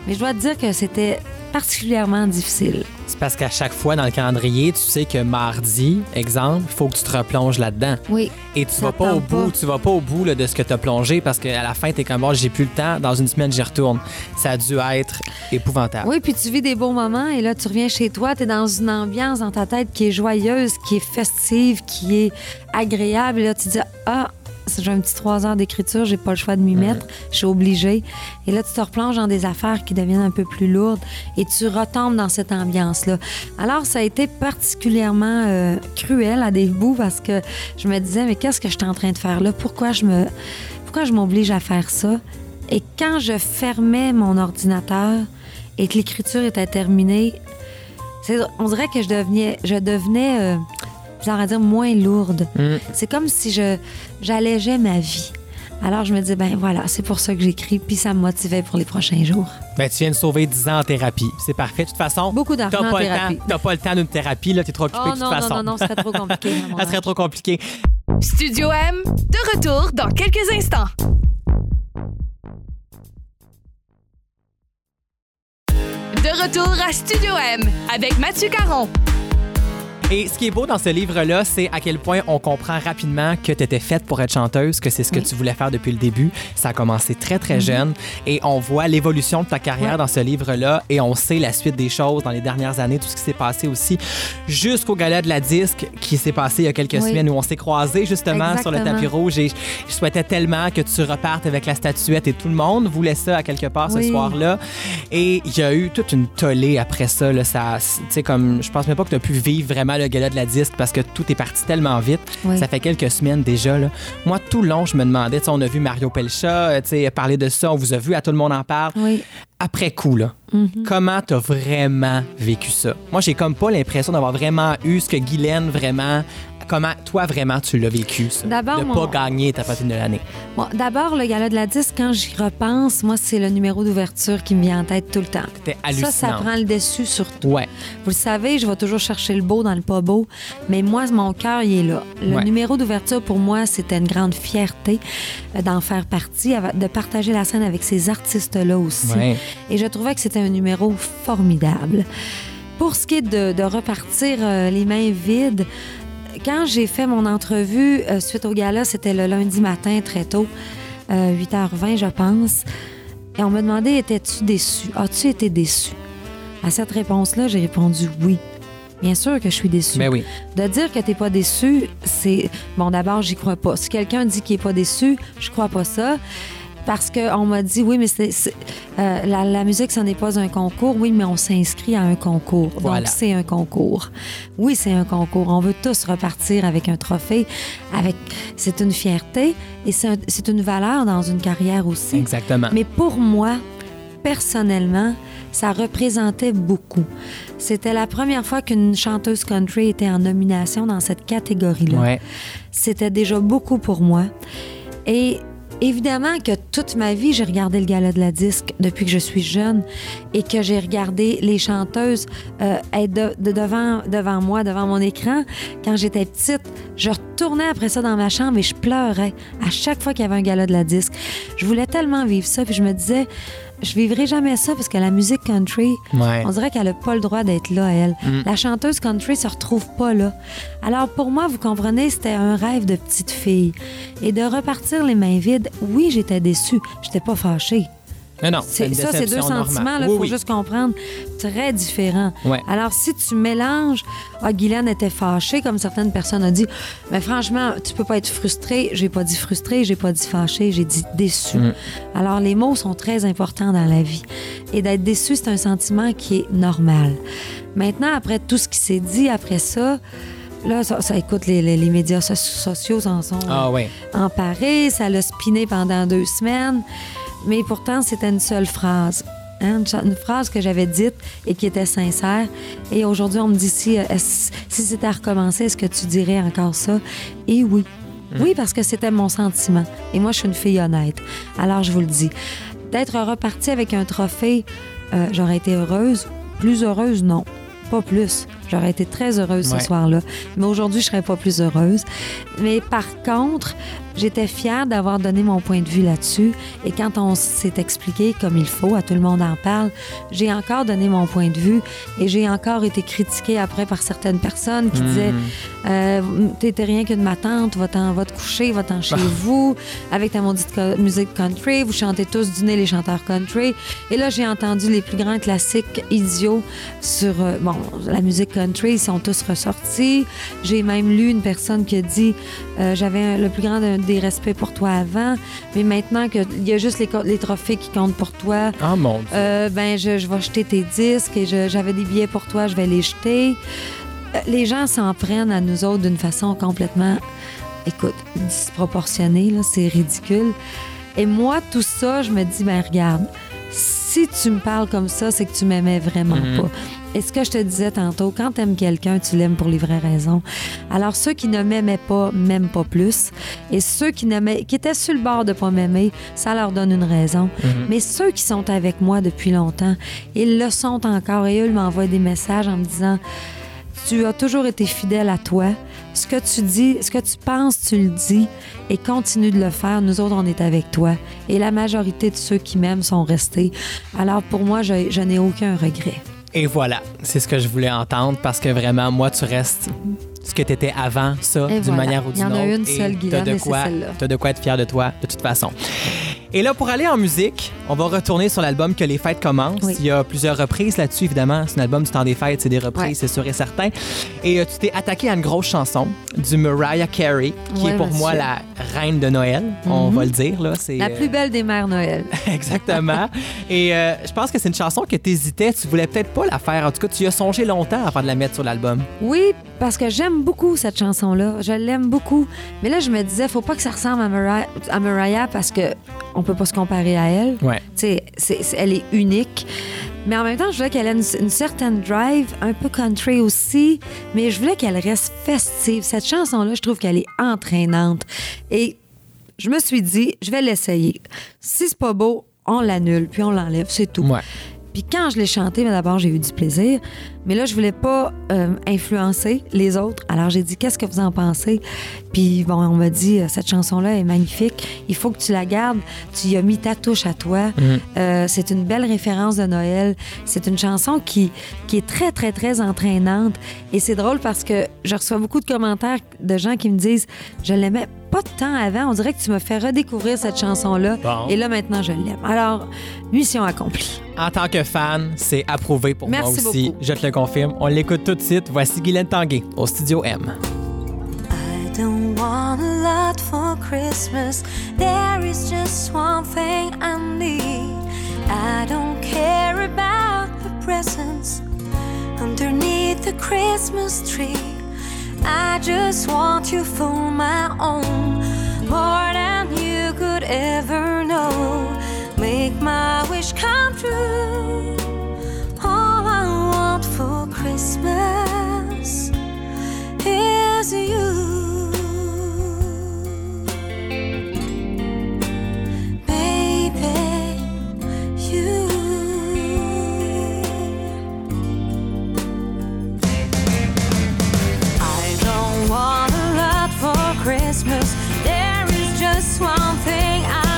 Mais je dois te dire que c'était particulièrement difficile. C'est parce qu'à chaque fois dans le calendrier, tu sais que mardi, exemple, il faut que tu te replonges là-dedans. Oui. Et tu vas pas au pas. bout, tu vas pas au bout là, de ce que tu as plongé parce qu'à la fin, tu es comme bon, j'ai plus le temps, dans une semaine, j'y retourne. Ça a dû être épouvantable. Oui, puis tu vis des beaux moments et là, tu reviens chez toi, tu es dans une ambiance dans ta tête qui est joyeuse, qui est festive, qui est agréable. Et là, tu dis, ah, j'ai un petit trois heures d'écriture, j'ai pas le choix de m'y mettre, je suis obligée. Et là, tu te replonges dans des affaires qui deviennent un peu plus lourdes et tu retombes dans cette ambiance-là. Alors, ça a été particulièrement euh, cruel à des bouts parce que je me disais, mais qu'est-ce que je suis en train de faire là? Pourquoi je me, pourquoi je m'oblige à faire ça? Et quand je fermais mon ordinateur et que l'écriture était terminée, on dirait que je devenais, je devenais, euh, bizarre à dire, moins lourde. Mm. C'est comme si je, j'allégeais ma vie. Alors je me dis, ben voilà, c'est pour ça que j'écris, puis ça me motivait pour les prochains jours. Ben, tu viens de sauver 10 ans en thérapie. C'est parfait. De toute façon, Beaucoup d'argent t'as en pas, le thérapie. temps, t'as pas le temps d'une thérapie, là, t'es trop occupé Oh de toute non, non, façon. non, non, ce serait trop compliqué. [laughs] Ça serait trop compliqué. Studio M, de retour dans quelques instants. De retour à Studio M avec Mathieu Caron. Et ce qui est beau dans ce livre-là, c'est à quel point on comprend rapidement que tu étais faite pour être chanteuse, que c'est ce que Oui. tu voulais faire depuis le début. Ça a commencé très, très jeune. Et on voit l'évolution de ta carrière dans ce livre-là. Et on sait la suite des choses dans les dernières années, tout ce qui s'est passé aussi, jusqu'au gala de la disque qui s'est passé il y a quelques Oui. semaines où on s'est croisés justement sur le tapis rouge. Et je souhaitais tellement que tu repartes avec la statuette et tout le monde voulait ça à quelque part ce soir-là. Et il y a eu toute une tollée après ça. Là, ça tu sais, comme, je pense même pas que tu as pu vivre vraiment le gala de la disque parce que tout est parti tellement vite. Oui. Ça fait quelques semaines déjà. Là. Moi, tout le long, je me demandais, on a vu Mario Pelcha euh, parler de ça, on vous a vu, à tout le monde en parle. Oui. Après coup, là, Mhm. comment t'as vraiment vécu ça? Moi, j'ai comme pas l'impression d'avoir vraiment eu ce que Guylaine vraiment. Comment toi vraiment tu l'as vécu, ça? De mon- pas gagner ta patine de l'année. Bon, d'abord, le gala de la disque, quand j'y repense, moi, c'est le numéro d'ouverture qui me vient en tête tout le temps. C'était Ça, hallucinant. ça prend le dessus sur tout. Ouais. Vous le savez, je vais toujours chercher le beau dans le pas beau, mais moi, mon cœur, il est là. Le Ouais. numéro d'ouverture, pour moi, c'était une grande fierté euh, d'en faire partie, de partager la scène avec ces artistes-là aussi. Ouais. Et je trouvais que c'était un numéro formidable. Pour ce qui est de, de repartir euh, les mains vides, quand j'ai fait mon entrevue euh, suite au gala, c'était le lundi matin, très tôt, euh, 8h20, je pense. Et on me demandait étais-tu déçu As-tu été déçu À cette réponse-là, j'ai répondu oui. Bien sûr que je suis déçue. Ben oui. De dire que t'es pas déçu, c'est bon. D'abord, j'y crois pas. Si quelqu'un dit qu'il est pas déçu, je crois pas ça. Parce qu'on m'a dit, oui, mais c'est, euh, la, la musique, ce n'est pas un concours. Oui, mais on s'inscrit à un concours. Voilà. Donc, c'est un concours. Oui, c'est un concours. On veut tous repartir avec un trophée. Avec, c'est une fierté et c'est, un- c'est une valeur dans une carrière aussi. Exactement. Mais pour moi, personnellement, ça représentait beaucoup. C'était la première fois qu'une chanteuse country était en nomination dans cette catégorie-là. Ouais. C'était déjà beaucoup pour moi. Et évidemment que toute ma vie, j'ai regardé le gala de la disque depuis que je suis jeune et que j'ai regardé les chanteuses euh, être de, de devant, devant moi, devant mon écran. Quand j'étais petite, je retournais après ça dans ma chambre et je pleurais à chaque fois qu'il y avait un gala de la disque. Je voulais tellement vivre ça, puis je me disais, je vivrai jamais ça parce que la musique country, Ouais. on dirait qu'elle n'a pas le droit d'être là, elle. Mm. La chanteuse country se retrouve pas là. Alors pour moi, vous comprenez, c'était un rêve de petite fille. Et de repartir les mains vides, oui, j'étais déçue. J'étais pas fâchée. Non, non. C'est- ça, c'est deux sentiments, il Oui, faut oui. juste comprendre. Très différents. Ouais. Alors, si tu mélanges, ah, Guylaine était fâchée, comme certaines personnes ont dit, mais franchement, tu peux pas être frustrée. J'ai pas dit frustrée, j'ai pas dit fâchée, j'ai dit déçue. Mm. Alors, les mots sont très importants dans la vie. Et d'être déçu, c'est un sentiment qui est normal. Maintenant, après tout ce qui s'est dit après ça, là, ça, ça, écoute, les, les- les médias so- sociaux en sont Ah ouais. emparés. Ça l'a spiné pendant deux semaines. Mais pourtant, c'était une seule phrase. hein, une, phrase que j'avais dite et qui était sincère. Et aujourd'hui, on me dit si, euh, si c'était à recommencer, est-ce que tu dirais encore ça? Et oui. Oui, parce que c'était mon sentiment. Et moi, je suis une fille honnête. Alors, je vous le dis. D'être repartie avec un trophée, euh, j'aurais été heureuse? Plus heureuse, non. Pas plus. J'aurais été très heureuse Ouais. ce soir-là. Mais aujourd'hui, je serais pas plus heureuse. Mais par contre, j'étais fière d'avoir donné mon point de vue là-dessus. Et quand on s'est expliqué comme il faut, à tout le monde en parle, j'ai encore donné mon point de vue et j'ai encore été critiquée après par certaines personnes qui disaient euh, T'étais rien qu'une matante, va-t'en, va te coucher, va-t'en chez vous, avec ta maudite co- musique country, vous chantez tous du nez les chanteurs country. Et là, j'ai entendu les plus grands classiques idiots sur euh, bon, la musique country, ils sont tous ressortis. J'ai même lu une personne qui a dit euh, J'avais le plus grand de- des respects pour toi avant, mais maintenant qu'il y a juste les, trophées qui comptent pour toi, Ah mon Dieu. euh, ben, je, je vais jeter tes disques et j'avais des billets pour toi, je vais les jeter. Euh, Les gens s'en prennent à nous autres d'une façon complètement, écoute, disproportionnée, c'est ridicule. Et moi, tout ça, je me dis, ben regarde, si tu me parles comme ça, c'est que tu m'aimais vraiment Mhm. pas. Et ce que je te disais tantôt, quand tu aimes quelqu'un, tu l'aimes pour les vraies raisons. Alors, ceux qui ne m'aimaient pas m'aiment pas plus. Et ceux qui, n'aimaient- qui étaient sur le bord de pas m'aimer, ça leur donne une raison. Mais ceux qui sont avec moi depuis longtemps, ils le sont encore. Et eux, ils m'envoient des messages en me disant Tu as toujours été fidèle à toi. Ce que tu dis, ce que tu penses, tu le dis. Et continue de le faire. Nous autres, on est avec toi. Et la majorité de ceux qui m'aiment sont restés. Alors, pour moi, je, je n'ai aucun regret. Et voilà, c'est ce que je voulais entendre parce que vraiment, moi, tu restes ce que tu étais avant ça, d'une voilà. manière ou Il y d'une en autre. a une seule, Guylaine, de quoi, t'as de quoi être fier de toi, de toute façon. Et là, pour aller en musique, on va retourner sur l'album Que les fêtes commencent. Oui. Il y a plusieurs reprises là-dessus, évidemment. C'est un album du temps des fêtes, c'est des reprises, Ouais. c'est sûr et certain. Et euh, tu t'es attaqué à une grosse chanson du Mariah Carey, qui Ouais, est pour monsieur. moi la reine de Noël, on Mhm. va le dire. Là. C'est, La euh, plus belle des mères Noël. [laughs] Exactement. Et euh, je pense que c'est une chanson que tu hésitais, tu voulais peut-être pas la faire. En tout cas, tu y as songé longtemps avant de la mettre sur l'album. Oui, parce que j'aime beaucoup cette chanson-là. Je l'aime beaucoup. Mais là, je me disais, faut pas que ça ressemble à Mariah, à Mariah parce que on peut pas se comparer à elle. Ouais. C'est- elle est unique. Mais en même temps, je voulais qu'elle ait une, une certaine drive, un peu country aussi, mais je voulais qu'elle reste festive. Cette chanson-là, je trouve qu'elle est entraînante. Et je me suis dit, je vais l'essayer. Si c'est pas beau, on l'annule, puis on l'enlève, c'est tout. Ouais. Puis quand je l'ai chanté, mais d'abord, j'ai eu du plaisir. Mais là, je voulais pas euh, influencer les autres. Alors, j'ai dit, qu'est-ce que vous en pensez? Puis, bon, on m'a dit, euh, cette chanson-là est magnifique. Il faut que tu la gardes. Tu y as mis ta touche à toi. Euh, c'est une belle référence de Noël. C'est une chanson qui, qui est très, très, très entraînante. Et c'est drôle parce que je reçois beaucoup de commentaires de gens qui me disent, je l'aimais pas de temps avant. On dirait que tu me fais redécouvrir cette chanson-là. Bon. Et là, maintenant, je l'aime. Alors, mission accomplie. En tant que fan, c'est approuvé pour Merci moi aussi. beaucoup. Je te le confirme. On l'écoute tout de suite. Voici Guylaine Tanguay au Studio M. I don't want a lot for Christmas. There is just one thing I need. I don't care about the presents underneath the Christmas tree. I just want you for my own, more than you could ever know. Make my wish come true. All I want for Christmas is you. Christmas. There is just one thing I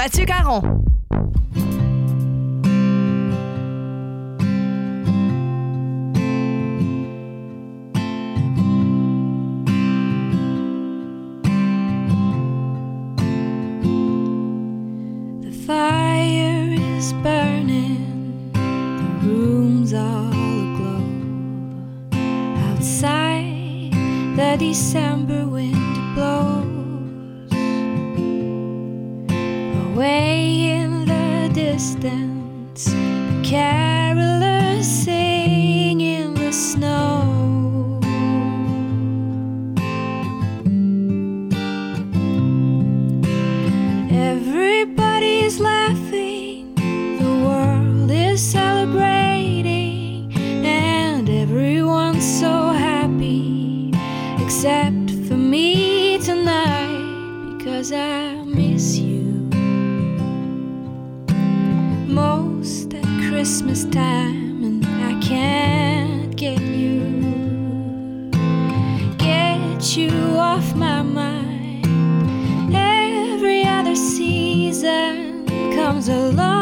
Mathieu Caron. almost at Christmas time, and I can't get you, get you off my mind. Every other season comes along.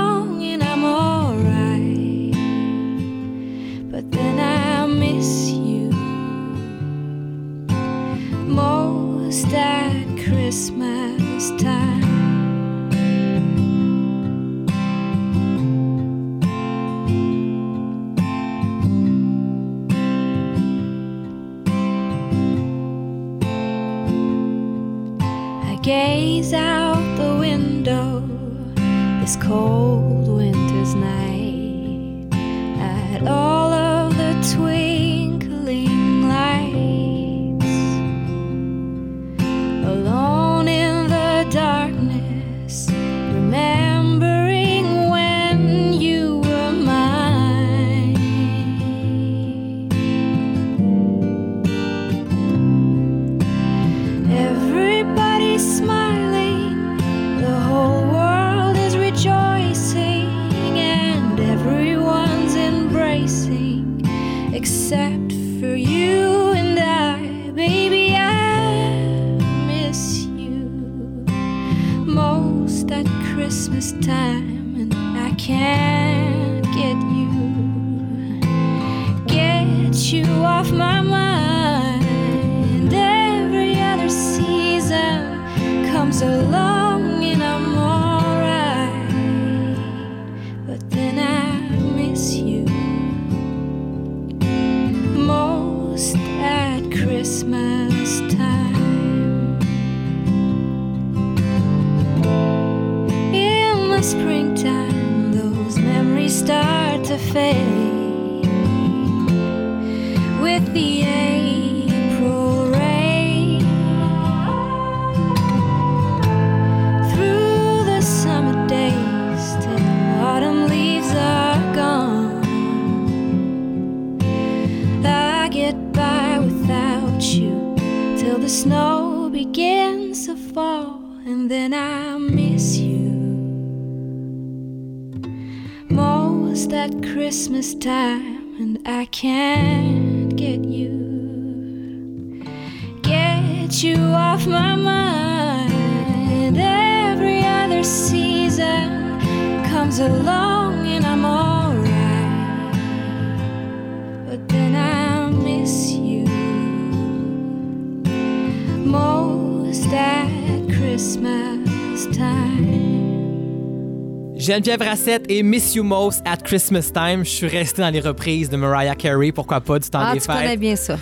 Geneviève Rassette et Miss You Most at Christmas Time. Je suis resté dans les reprises de Mariah Carey, pourquoi pas, du temps Ah, des tu connais fêtes? bien ça.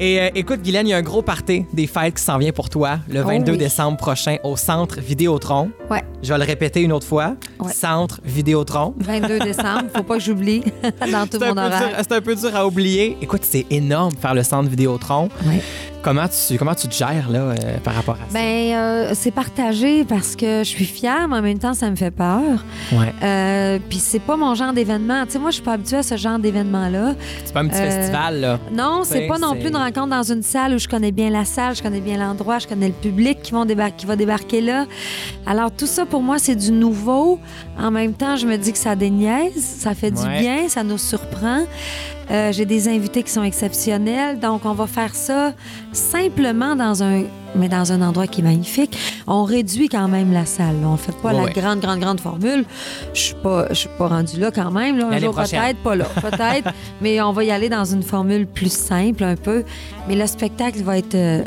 Et euh, écoute, Guylaine, il y a un gros party des fêtes qui s'en vient pour toi le 22 Oh oui. décembre prochain au Centre Vidéotron. Ouais. Je vais le répéter une autre fois. Ouais. Centre Vidéotron. 22 décembre, faut pas que j'oublie [laughs] dans tout mon horaire. c'est un peu dur à oublier. Écoute, c'est énorme faire le Centre Vidéotron. Ouais. Comment tu, comment tu te gères là, euh, par rapport à ça? Ben, euh, c'est partagé parce que je suis fière, mais en même temps, ça me fait peur. ouais. Euh, Puis c'est pas mon genre d'événement. Tu sais, moi, je suis pas habituée à ce genre d'événement-là. C'est pas un petit festival, là. Non, c'est pas non plus une rencontre dans une salle où je connais bien la salle, je connais bien l'endroit, je connais le public qui, vont débar- qui va débarquer là. Alors, tout ça, pour moi, c'est du nouveau. En même temps, je me dis que ça déniaise, ça fait du bien, ça nous surprend. Euh, J'ai des invités qui sont exceptionnels, donc on va faire ça simplement dans un mais dans un endroit qui est magnifique. On réduit quand même la salle. là. On fait pas Ouais, la grande, grande, grande formule. Je suis pas, je suis pas rendue là quand même. Là. Un jour peut-être, pas là, [laughs] peut-être. mais on va y aller dans une formule plus simple un peu. Mais le spectacle va être euh,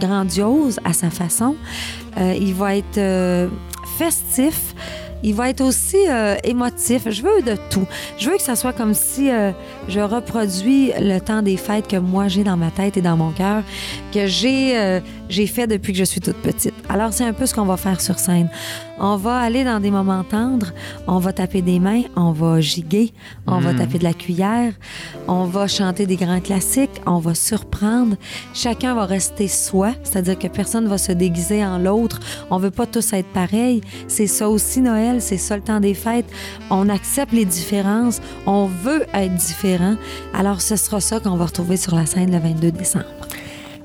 grandiose à sa façon. Euh, il va être euh, festif. Il va être aussi émotif. Je veux de tout. Je veux que ça soit comme si je reproduis le temps des fêtes que moi j'ai dans ma tête et dans mon cœur, que j'ai euh, j'ai fait depuis que je suis toute petite. Alors c'est un peu ce qu'on va faire sur scène. On va aller dans des moments tendres, on va taper des mains, on va giguer, on va taper de la cuillère, on va chanter des grands classiques, on va surprendre. Chacun va rester soi, c'est-à-dire que personne va se déguiser en l'autre. On veut pas tous être pareils. C'est ça aussi Noël, c'est ça le temps des fêtes. On accepte les différences, on veut être différent. Alors ce sera ça qu'on va retrouver sur la scène le 22 décembre.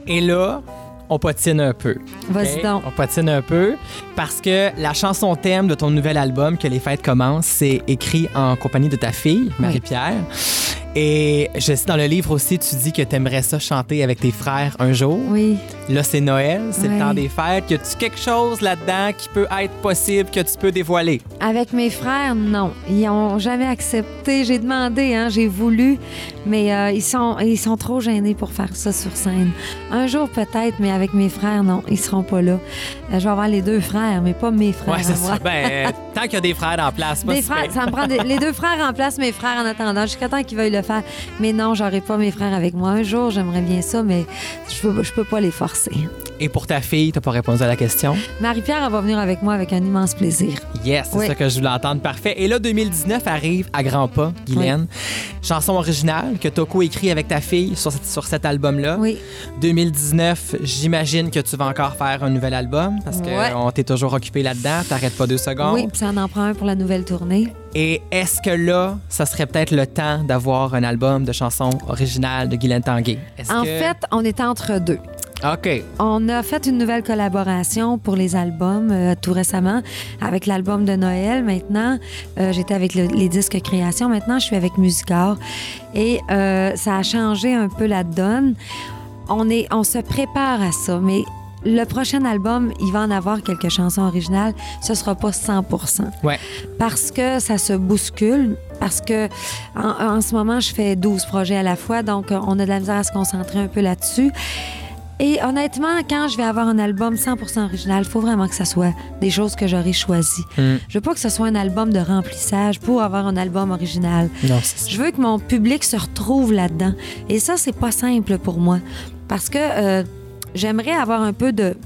Et là, on patine un peu. Vas-y donc. On patine un peu parce que la chanson thème de ton nouvel album, Que les fêtes commencent, c'est écrit en compagnie de ta fille, Marie-Pierre. Et je sais dans le livre aussi, tu dis que tu aimerais ça chanter avec tes frères un jour. Oui. Là, c'est Noël, c'est le temps des fêtes. Y a-tu quelque chose là-dedans qui peut être possible, que tu peux dévoiler? Avec mes frères, non. Ils ont jamais accepté. J'ai demandé, hein, j'ai voulu, mais euh, ils, sont, ils sont trop gênés pour faire ça sur scène. Un jour peut-être, mais avec mes frères, non, ils seront pas là. Euh, je vais avoir les deux frères, mais pas mes frères. Ouais, c'est ça. Ben, [laughs] tant qu'il y a des frères en place, pas Des frères, ça me prend des- les deux frères en place, mes frères en attendant, jusqu'à temps qu'ils veuillent le faire. Mais non, j'aurai pas mes frères avec moi. Un jour, j'aimerais bien ça, mais je peux, je peux pas les forcer. Et pour ta fille, t'as pas répondu à la question? Marie-Pierre, elle va venir avec moi avec un immense plaisir. Yes, c'est Oui. ça que je voulais entendre. Parfait. Et là, 2019 arrive à grands pas, Guylaine. Chanson originale que Toko écrit avec ta fille sur, cet- sur cet album-là. Oui. 2019, j'imagine que tu vas encore faire un nouvel album parce Ouais. qu'on t'est toujours occupé là-dedans. T'arrêtes pas deux secondes. Oui, puis ça en prend un pour la nouvelle tournée. Et est-ce que là, ça serait peut-être le temps d'avoir un album de chansons originales de Guylaine Tanguay? En que- fait, on est entre deux. OK. On a fait une nouvelle collaboration pour les albums euh, tout récemment avec l'album de Noël. Maintenant, euh, j'étais avec le- les disques création. Maintenant, je suis avec Musicor. Et euh, ça a changé un peu la donne. On, est, on se prépare à ça, mais le prochain album, il va en avoir quelques chansons originales. Ce sera pas 100% Ouais. parce que ça se bouscule, parce que en, en ce moment, je fais 12 projets à la fois, donc on a de la misère à se concentrer un peu là-dessus. Et honnêtement, quand je vais avoir un album 100% original, il faut vraiment que ça soit des choses que j'aurais choisies. Mm. Je veux pas que ce soit un album de remplissage pour avoir un album original. Non. Je veux que mon public se retrouve là-dedans. Et ça, c'est pas simple pour moi. Parce que euh, j'aimerais avoir un peu de,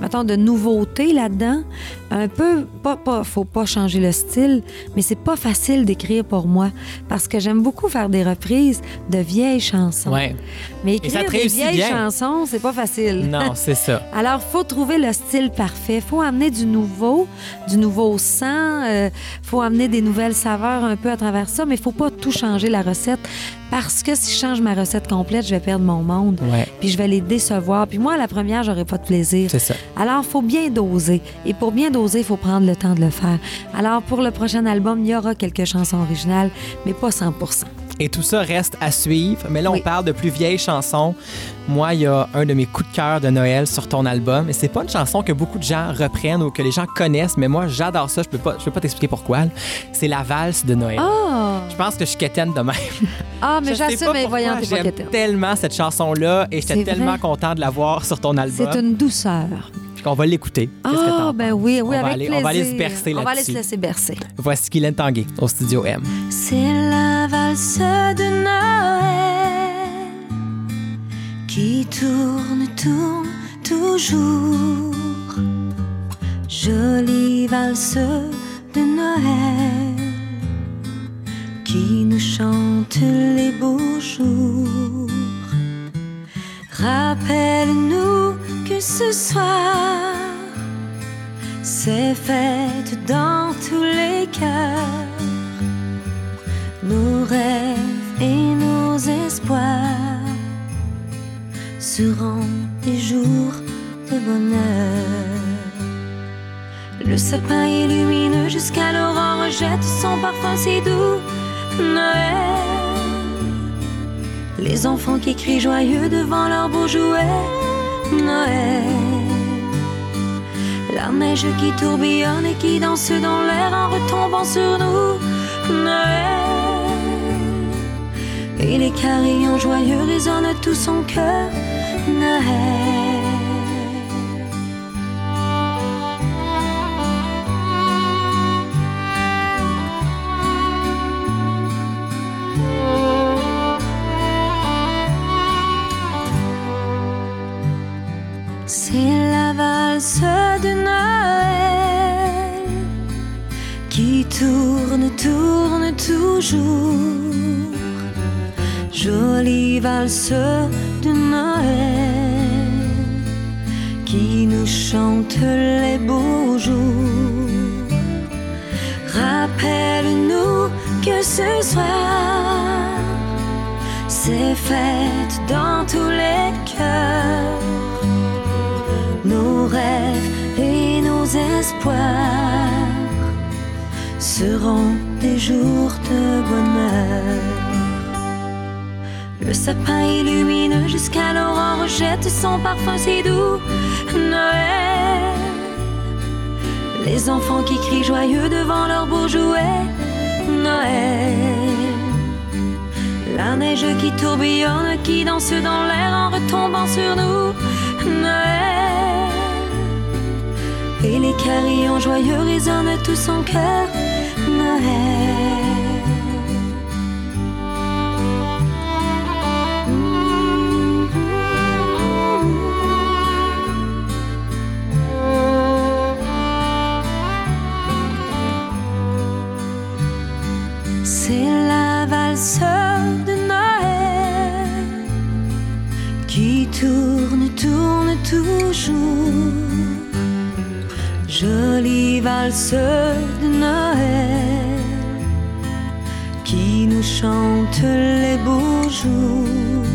mettons, de nouveauté là-dedans. Un peu, pas, pas, faut pas changer le style, mais c'est pas facile d'écrire pour moi. Parce que j'aime beaucoup faire des reprises de vieilles chansons. Ouais. Mais ça écrire des vieilles bien. chansons, c'est pas facile. Non, [laughs] c'est ça. Alors, faut trouver le style parfait. faut amener du nouveau, du nouveau sang. euh, faut amener des nouvelles saveurs un peu à travers ça, mais faut pas tout changer la recette parce que si je change ma recette complète, je vais perdre mon monde. Ouais. Puis je vais les décevoir. Puis moi, à la première, j'aurai pas de plaisir. C'est ça. Alors, faut bien doser. Et pour bien doser, il faut prendre le temps de le faire. Alors, pour le prochain album, il y aura quelques chansons originales, mais pas 100% Et tout ça reste à suivre. Mais là, on Oui. parle de plus vieilles chansons. Moi, il y a un de mes coups de cœur de Noël sur ton album. Et c'est pas une chanson que beaucoup de gens reprennent ou que les gens connaissent, mais moi, j'adore ça. Je peux pas, je peux pas t'expliquer pourquoi. C'est la valse de Noël. Ah! Je pense que je suis quétaine de même. Ah, mais [laughs] j'assume, mais voyons, t'es pas J'aime quétaine. tellement cette chanson-là et j'étais C'est tellement vrai. content de la voir sur ton album. C'est une douceur. On va l'écouter. Ah, ben penses? oui, On oui, va avec aller- plaisir. On va aller se bercer On va aller se là-dessus. laisser bercer. Voici Guylaine Tanguay au Studio M. C'est la valse de Noël qui tourne, tourne toujours. Jolie valse de Noël qui nous chante les beaux jours. Rappelle-nous que ce soir, c'est fête dans tous les cœurs. Nos rêves et nos espoirs seront des jours de bonheur. Le sapin est lumineux jusqu'à l'aurore jette son parfum si doux. Noël. Les enfants qui crient joyeux devant leurs beaux jouets. Noël. La neige qui tourbillonne et qui danse dans l'air en retombant sur nous. Noël. Et les carillons joyeux résonnent tout son cœur. Noël. Toujours. Jolie valse de Noël qui nous chante les beaux jours. Rappelle-nous que ce soir, c'est fête dans tous les cœurs nos rêves et nos espoirs seront des jours de bonheur. Le sapin est lumineux jusqu'à l'aurore jette son parfum si doux. Noël. Les enfants qui crient joyeux devant leurs beaux jouets. Noël. La neige qui tourbillonne, qui danse dans l'air en retombant sur nous. Noël. Et les carillons joyeux résonnent tout son cœur. Toujours. Jolie valse de Noël chante les beaux jours.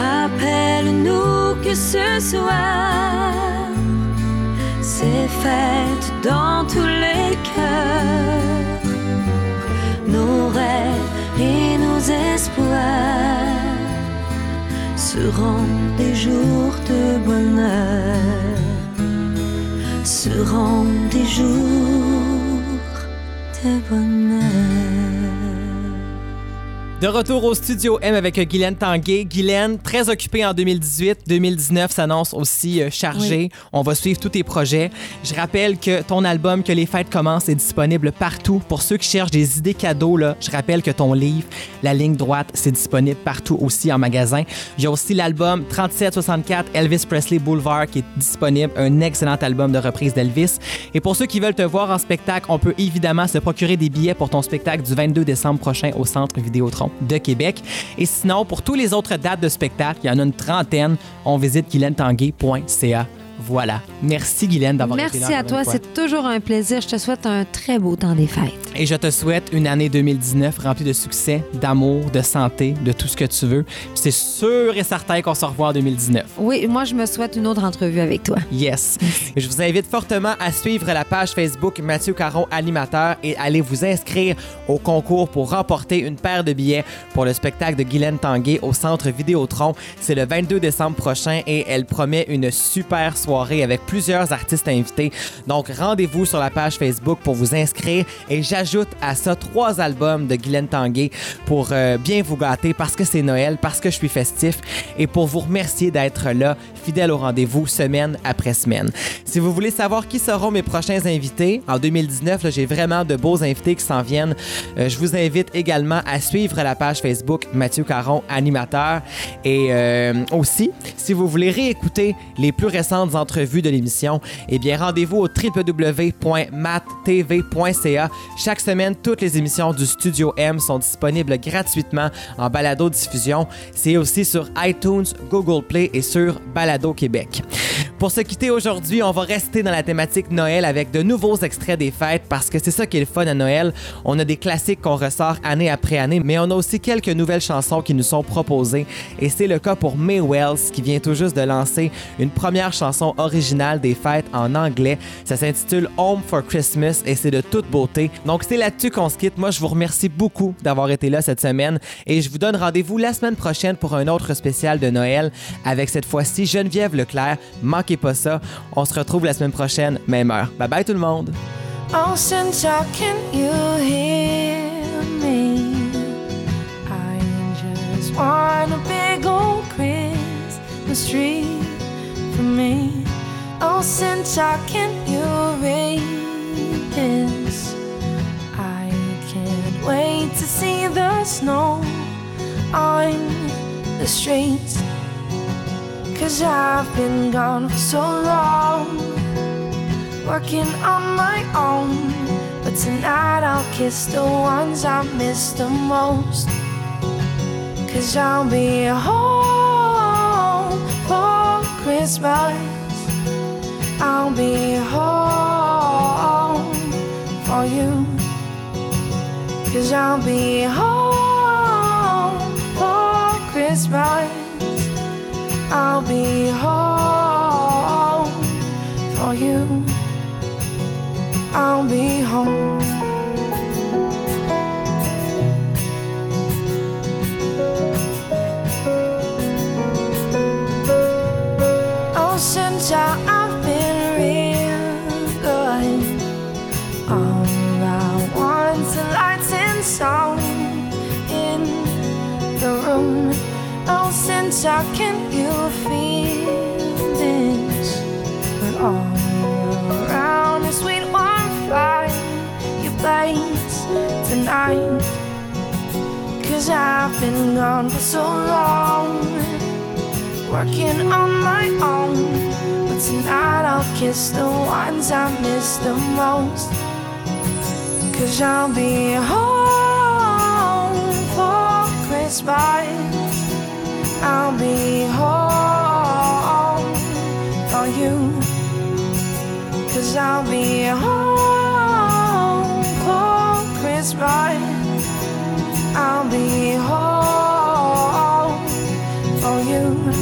Rappelle-nous que ce soir, c'est fête dans tous les cœurs. Nos rêves et nos espoirs seront des jours de bonheur, seront des jours de bonheur. De retour au studio M avec Guylaine Tanguay. Guylaine, très occupée en 2018. 2019 s'annonce aussi euh, chargé. On va suivre tous tes projets. Je rappelle que ton album Que les fêtes commencent est disponible partout. Pour ceux qui cherchent des idées cadeaux, là, je rappelle que ton livre, La ligne droite, c'est disponible partout aussi en magasin. Il y a aussi l'album 3764 Elvis Presley Boulevard qui est disponible. Un excellent album de reprise d'Elvis. Et pour ceux qui veulent te voir en spectacle, on peut évidemment se procurer des billets pour ton spectacle du 22 décembre prochain au Centre Vidéotron de Québec. Et sinon, pour tous les autres dates de spectacle, il y en a une trentaine, on visite guylaine-tanguay.ca. Voilà. Merci Guylaine d'avoir été là. Merci à toi, c'est toujours un plaisir. Je te souhaite un très beau temps des fêtes. Et je te souhaite une année 2019 remplie de succès, d'amour, de santé, de tout ce que tu veux. C'est sûr et certain qu'on se revoit en 2019. Oui, moi, je me souhaite une autre entrevue avec toi. Yes. Je vous invite fortement à suivre la page Facebook Mathieu Caron Animateur et allez vous inscrire au concours pour remporter une paire de billets pour le spectacle de Guylaine Tanguay au Centre Vidéotron. C'est le 22 décembre prochain et elle promet une super soirée avec plusieurs artistes invités. Donc rendez-vous sur la page Facebook pour vous inscrire et j'ajoute à ça trois albums de Guylaine Tanguay pour euh, bien vous gâter parce que c'est Noël, parce que je suis festif et pour vous remercier d'être là, fidèle au rendez-vous semaine après semaine. Si vous voulez savoir qui seront mes prochains invités, en 2019, là, j'ai vraiment de beaux invités qui s'en viennent. Euh, je vous invite également à suivre la page Facebook Mathieu Caron, animateur. Et euh, aussi, si vous voulez réécouter les plus récentes entrevues de l'émission, eh bien, rendez-vous au www.mattv.ca. semaine, toutes les émissions du Studio M sont disponibles gratuitement en balado-diffusion. C'est aussi sur iTunes, Google Play et sur Balado Québec. Pour se quitter aujourd'hui, on va rester dans la thématique Noël avec de nouveaux extraits des fêtes parce que c'est ça qui est le fun à Noël. On a des classiques qu'on ressort année après année, mais on a aussi quelques nouvelles chansons qui nous sont proposées. Et c'est le cas pour May Wells qui vient tout juste de lancer une première chanson originale des fêtes en anglais. Ça s'intitule Home for Christmas et c'est de toute beauté. Donc c'est là-dessus qu'on se quitte. Moi, je vous remercie beaucoup d'avoir été là cette semaine et je vous donne rendez-vous la semaine prochaine pour un autre spécial de Noël avec cette fois-ci Geneviève Leclerc. Manquez pas ça. On se retrouve la semaine prochaine, même heure. Bye bye tout le monde. Wait to see the snow on the streets. Cause I've been gone for so long working on my own. But tonight I'll kiss the ones I miss the most. Cause I'll be home for Christmas. I'll be home for you. Cause I'll be home for Christmas. I'll be home for you. I'll be home. Since I can you feel this? But all around is sweet warm fire you blaze tonight. Cause I've been gone for so long, working on my own. But tonight I'll kiss the ones I miss the most. Cause I'll be home for Christmas. I'll be home for you. Cause I'll be home for Christmas. I'll be home for you.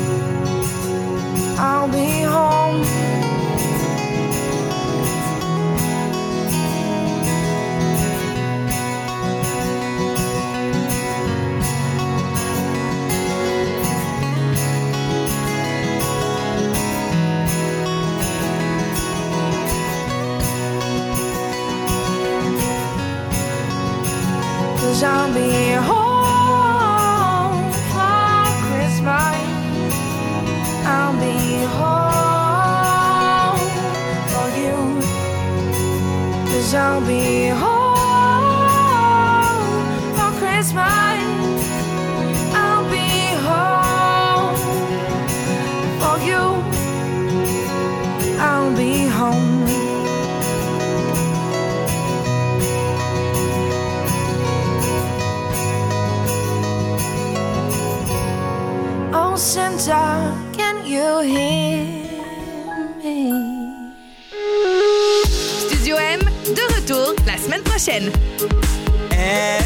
I'll be home for Christmas. I'll be home for you. I'll be home. Oh, Santa, can you hear session. And